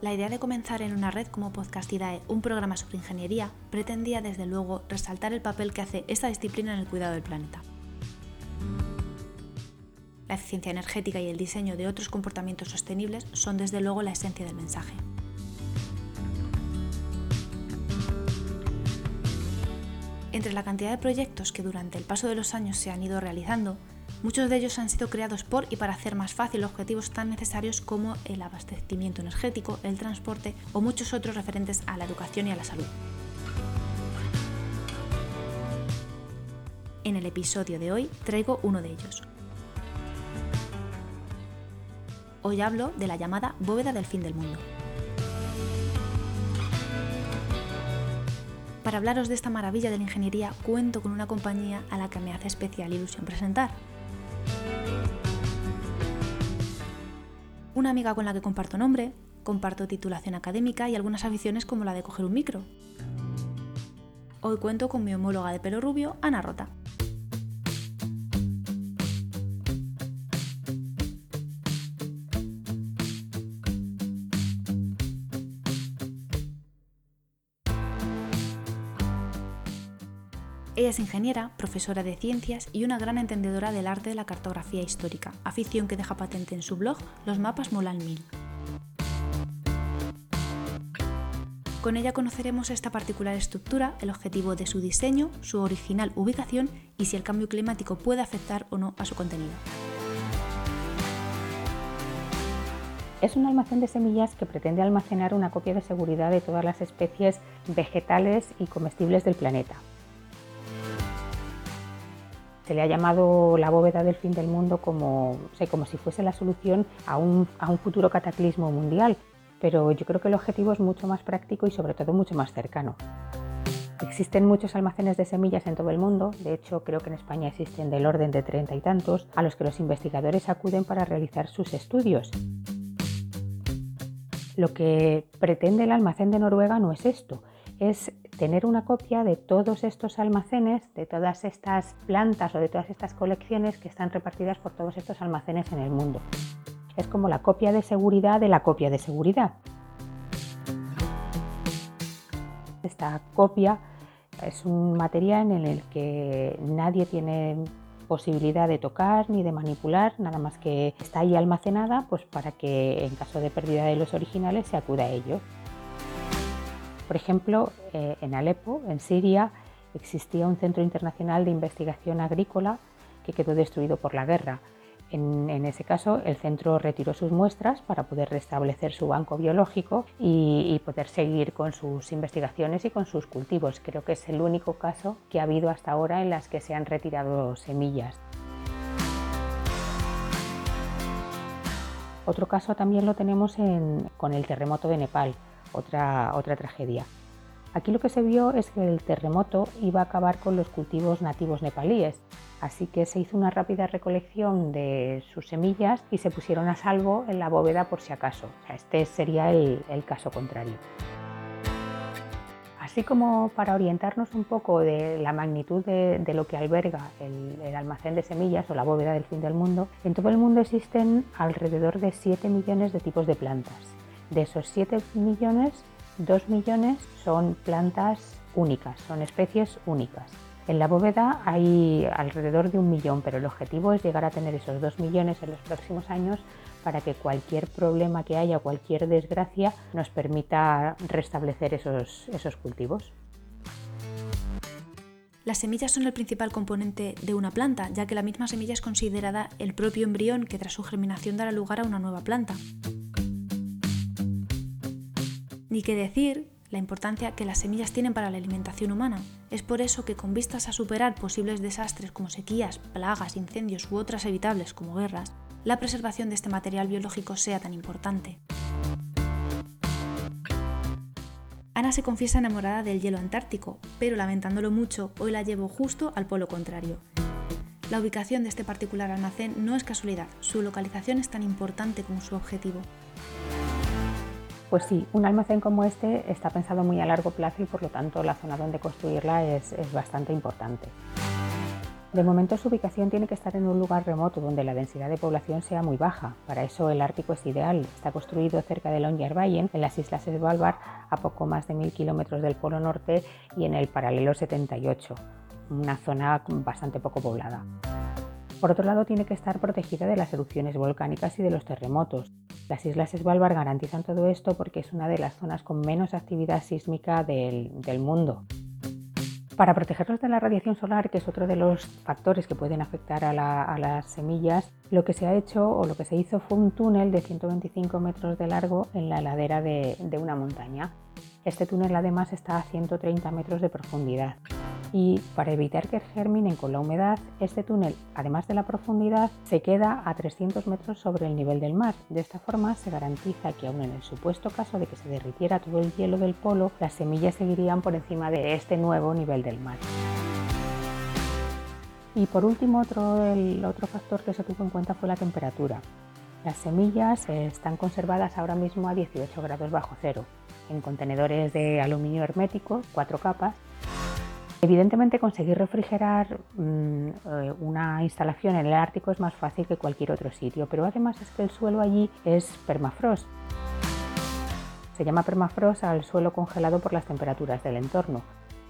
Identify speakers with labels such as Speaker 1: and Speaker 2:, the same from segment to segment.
Speaker 1: La idea de comenzar en una red como Podcastidae, un programa sobre ingeniería, pretendía desde luego resaltar el papel que hace esta disciplina en el cuidado del planeta. La eficiencia energética y el diseño de otros comportamientos sostenibles son desde luego la esencia del mensaje. Entre la cantidad de proyectos que durante el paso de los años se han ido realizando, Muchos de ellos han sido creados por y para hacer más fácil objetivos tan necesarios como el abastecimiento energético, el transporte o muchos otros referentes a la educación y a la salud. En el episodio de hoy traigo uno de ellos. Hoy hablo de la llamada bóveda del fin del mundo. Para hablaros de esta maravilla de la ingeniería cuento con una compañía a la que me hace especial ilusión presentar. Una amiga con la que comparto nombre, comparto titulación académica y algunas aficiones como la de coger un micro. Hoy cuento con mi homóloga de pelo rubio, Ana Rota. Ella es ingeniera, profesora de ciencias y una gran entendedora del arte de la cartografía histórica, afición que deja patente en su blog Los mapas molan mil. Con ella conoceremos esta particular estructura, el objetivo de su diseño, su original ubicación y si el cambio climático puede afectar o no a su contenido.
Speaker 2: Es un almacén de semillas que pretende almacenar una copia de seguridad de todas las especies vegetales y comestibles del planeta, se le ha llamado la bóveda del fin del mundo como, como si fuese la solución a un, a un futuro cataclismo mundial, pero yo creo que el objetivo es mucho más práctico y sobre todo mucho más cercano. Existen muchos almacenes de semillas en todo el mundo, de hecho creo que en España existen del orden de treinta y tantos, a los que los investigadores acuden para realizar sus estudios. Lo que pretende el almacén de Noruega no es esto, es tener una copia de todos estos almacenes, de todas estas plantas o de todas estas colecciones que están repartidas por todos estos almacenes en el mundo. Es como la copia de seguridad de la copia de seguridad. Esta copia es un material en el que nadie tiene posibilidad de tocar ni de manipular, nada más que está ahí almacenada pues para que en caso de pérdida de los originales se acuda a ello. Por ejemplo, eh, en Alepo, en Siria, existía un centro internacional de investigación agrícola que quedó destruido por la guerra. En, ese caso, el centro retiró sus muestras para poder restablecer su banco biológico y, poder seguir con sus investigaciones y con sus cultivos. Creo que es el único caso que ha habido hasta ahora en las que se han retirado semillas. Otro caso también lo tenemos con el terremoto de Nepal otra, otra tragedia. Aquí lo que se vio es que el terremoto iba a acabar con los cultivos nativos nepalíes, así que se hizo una rápida recolección de sus semillas y se pusieron a salvo en la bóveda por si acaso. este sería el, caso contrario. Así como para orientarnos un poco de la magnitud de, lo que alberga el, el, almacén de semillas o la bóveda del fin del mundo, en todo el mundo existen alrededor de 7 millones de tipos de plantas de esos 7 millones, 2 millones son plantas únicas, son especies únicas. En la bóveda hay alrededor de un millón, pero el objetivo es llegar a tener esos 2 millones en los próximos años para que cualquier problema que haya, cualquier desgracia, nos permita restablecer esos, esos cultivos.
Speaker 1: Las semillas son el principal componente de una planta, ya que la misma semilla es considerada el propio embrión que tras su germinación dará lugar a una nueva planta. Ni que decir la importancia que las semillas tienen para la alimentación humana. Es por eso que con vistas a superar posibles desastres como sequías, plagas, incendios u otras evitables como guerras, la preservación de este material biológico sea tan importante. Ana se confiesa enamorada del hielo antártico, pero lamentándolo mucho, hoy la llevo justo al polo contrario. La ubicación de este particular almacén no es casualidad, su localización es tan importante como su objetivo.
Speaker 2: Pues sí, un almacén como este está pensado muy a largo plazo y por lo tanto la zona donde construirla es, bastante importante. De momento su ubicación tiene que estar en un lugar remoto donde la densidad de población sea muy baja. Para eso el Ártico es ideal. Está construido cerca de Longyearbyen, en las Islas Svalbard, a poco más de mil kilómetros del Polo Norte y en el paralelo 78, una zona bastante poco poblada. Por otro lado, tiene que estar protegida de las erupciones volcánicas y de los terremotos. Las Islas Svalbard garantizan todo esto porque es una de las zonas con menos actividad sísmica del, mundo. Para protegerlos de la radiación solar, que es otro de los factores que pueden afectar a, las semillas, lo que se ha hecho o lo que se hizo fue un túnel de 125 metros de largo en la ladera de una montaña. Este túnel además está a 130 metros de profundidad y para evitar que germinen con la humedad, este túnel, además de la profundidad, se queda a 300 metros sobre el nivel del mar. De esta forma se garantiza que aun en el supuesto caso de que se derritiera todo el hielo del polo, las semillas seguirían por encima de este nuevo nivel del mar. Y por último, otro, otro factor que se tuvo en cuenta fue la temperatura. Las semillas están conservadas ahora mismo a 18 grados bajo cero, en contenedores de aluminio hermético, cuatro capas, Evidentemente conseguir refrigerar mm, eh, una instalación en el Ártico es más fácil que cualquier otro sitio, pero además es que el suelo allí es permafrost. Se llama permafrost al suelo congelado por las temperaturas del entorno.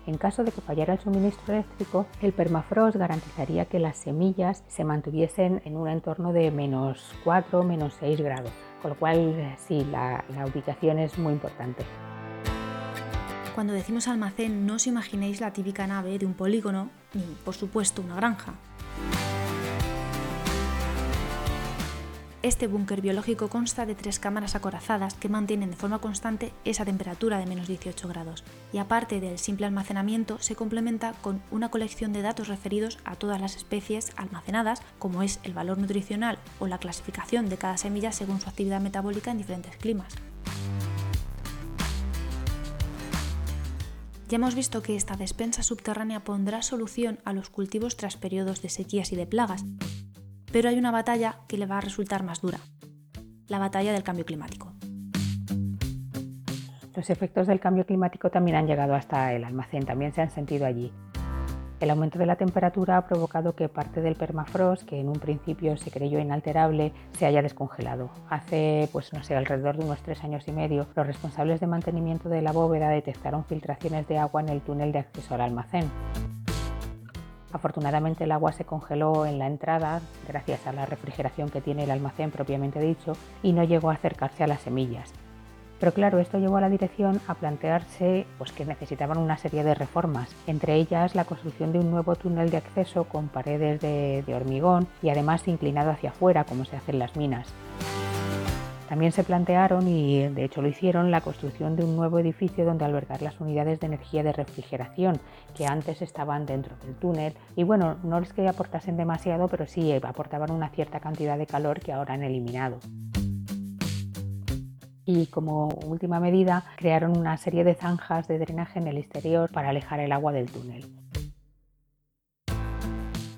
Speaker 2: En caso de que fallara el suministro eléctrico, el permafrost garantizaría que las semillas se mantuviesen en un entorno de menos 4, menos 6 grados, con lo cual sí, la ubicación es muy importante.
Speaker 1: Cuando decimos almacén no os imaginéis la típica nave de un polígono, ni por supuesto una granja. Este búnker biológico consta de tres cámaras acorazadas que mantienen de forma constante esa temperatura de menos 18 grados y aparte del simple almacenamiento se complementa con una colección de datos referidos a todas las especies almacenadas como es el valor nutricional o la clasificación de cada semilla según su actividad metabólica en diferentes climas. Ya hemos visto que esta despensa subterránea pondrá solución a los cultivos tras periodos de sequías y de plagas, pero hay una batalla que le va a resultar más dura, la batalla del cambio climático.
Speaker 2: Los efectos del cambio climático también han llegado hasta el almacén, también se han sentido allí. El aumento de la temperatura ha provocado que parte del permafrost, que en un principio se creyó inalterable, se haya descongelado. Hace, pues no sé, alrededor de unos tres años y medio, los responsables de mantenimiento de la bóveda detectaron filtraciones de agua en el túnel de acceso al almacén. Afortunadamente el agua se congeló en la entrada gracias a la refrigeración que tiene el almacén propiamente dicho y no llegó a acercarse a las semillas. Pero claro, esto llevó a la dirección a plantearse pues, que necesitaban una serie de reformas, entre ellas la construcción de un nuevo túnel de acceso con paredes de, de hormigón y además inclinado hacia afuera, como se hace en las minas. También se plantearon, y de hecho lo hicieron, la construcción de un nuevo edificio donde albergar las unidades de energía de refrigeración que antes estaban dentro del túnel. Y bueno, no es que aportasen demasiado, pero sí aportaban una cierta cantidad de calor que ahora han eliminado y como última medida crearon una serie de zanjas de drenaje en el exterior para alejar el agua del túnel.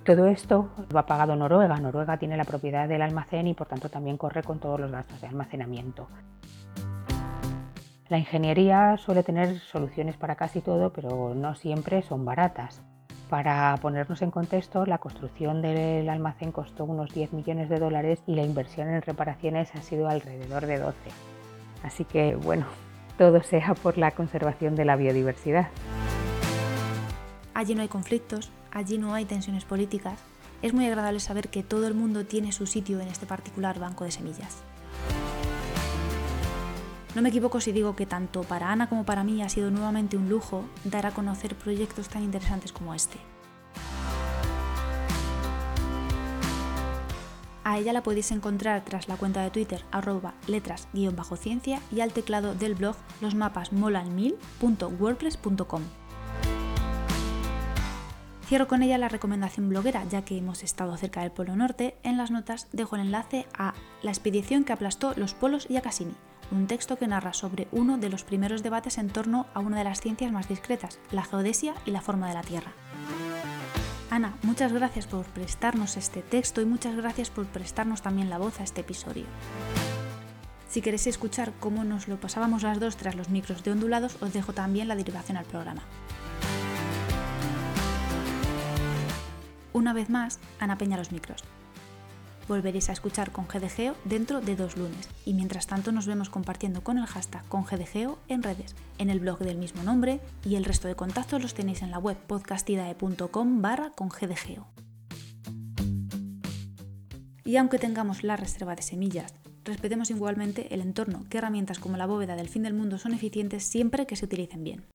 Speaker 2: Todo esto lo ha pagado Noruega. Noruega tiene la propiedad del almacén y por tanto también corre con todos los gastos de almacenamiento. La ingeniería suele tener soluciones para casi todo, pero no siempre son baratas. Para ponernos en contexto, la construcción del almacén costó unos 10 millones de dólares y la inversión en reparaciones ha sido alrededor de 12. Así que bueno, todo sea por la conservación de la biodiversidad.
Speaker 1: Allí no hay conflictos, allí no hay tensiones políticas. Es muy agradable saber que todo el mundo tiene su sitio en este particular banco de semillas. No me equivoco si digo que tanto para Ana como para mí ha sido nuevamente un lujo dar a conocer proyectos tan interesantes como este. A ella la podéis encontrar tras la cuenta de Twitter arroba letras-ciencia y al teclado del blog los mapas molan1000.wordpress.com. Cierro con ella la recomendación bloguera, ya que hemos estado cerca del Polo Norte. En las notas dejo el enlace a La expedición que aplastó los polos y a Cassini, un texto que narra sobre uno de los primeros debates en torno a una de las ciencias más discretas, la geodesia y la forma de la Tierra. Ana, muchas gracias por prestarnos este texto y muchas gracias por prestarnos también la voz a este episodio. Si queréis escuchar cómo nos lo pasábamos las dos tras los micros de ondulados, os dejo también la derivación al programa. Una vez más, Ana Peña los micros. Volveréis a escuchar con GDGeo dentro de dos lunes y mientras tanto nos vemos compartiendo con el hashtag con GDGeo en redes, en el blog del mismo nombre y el resto de contactos los tenéis en la web podcastidae.com barra con GDGeo. Y aunque tengamos la reserva de semillas, respetemos igualmente el entorno, que herramientas como la bóveda del fin del mundo son eficientes siempre que se utilicen bien.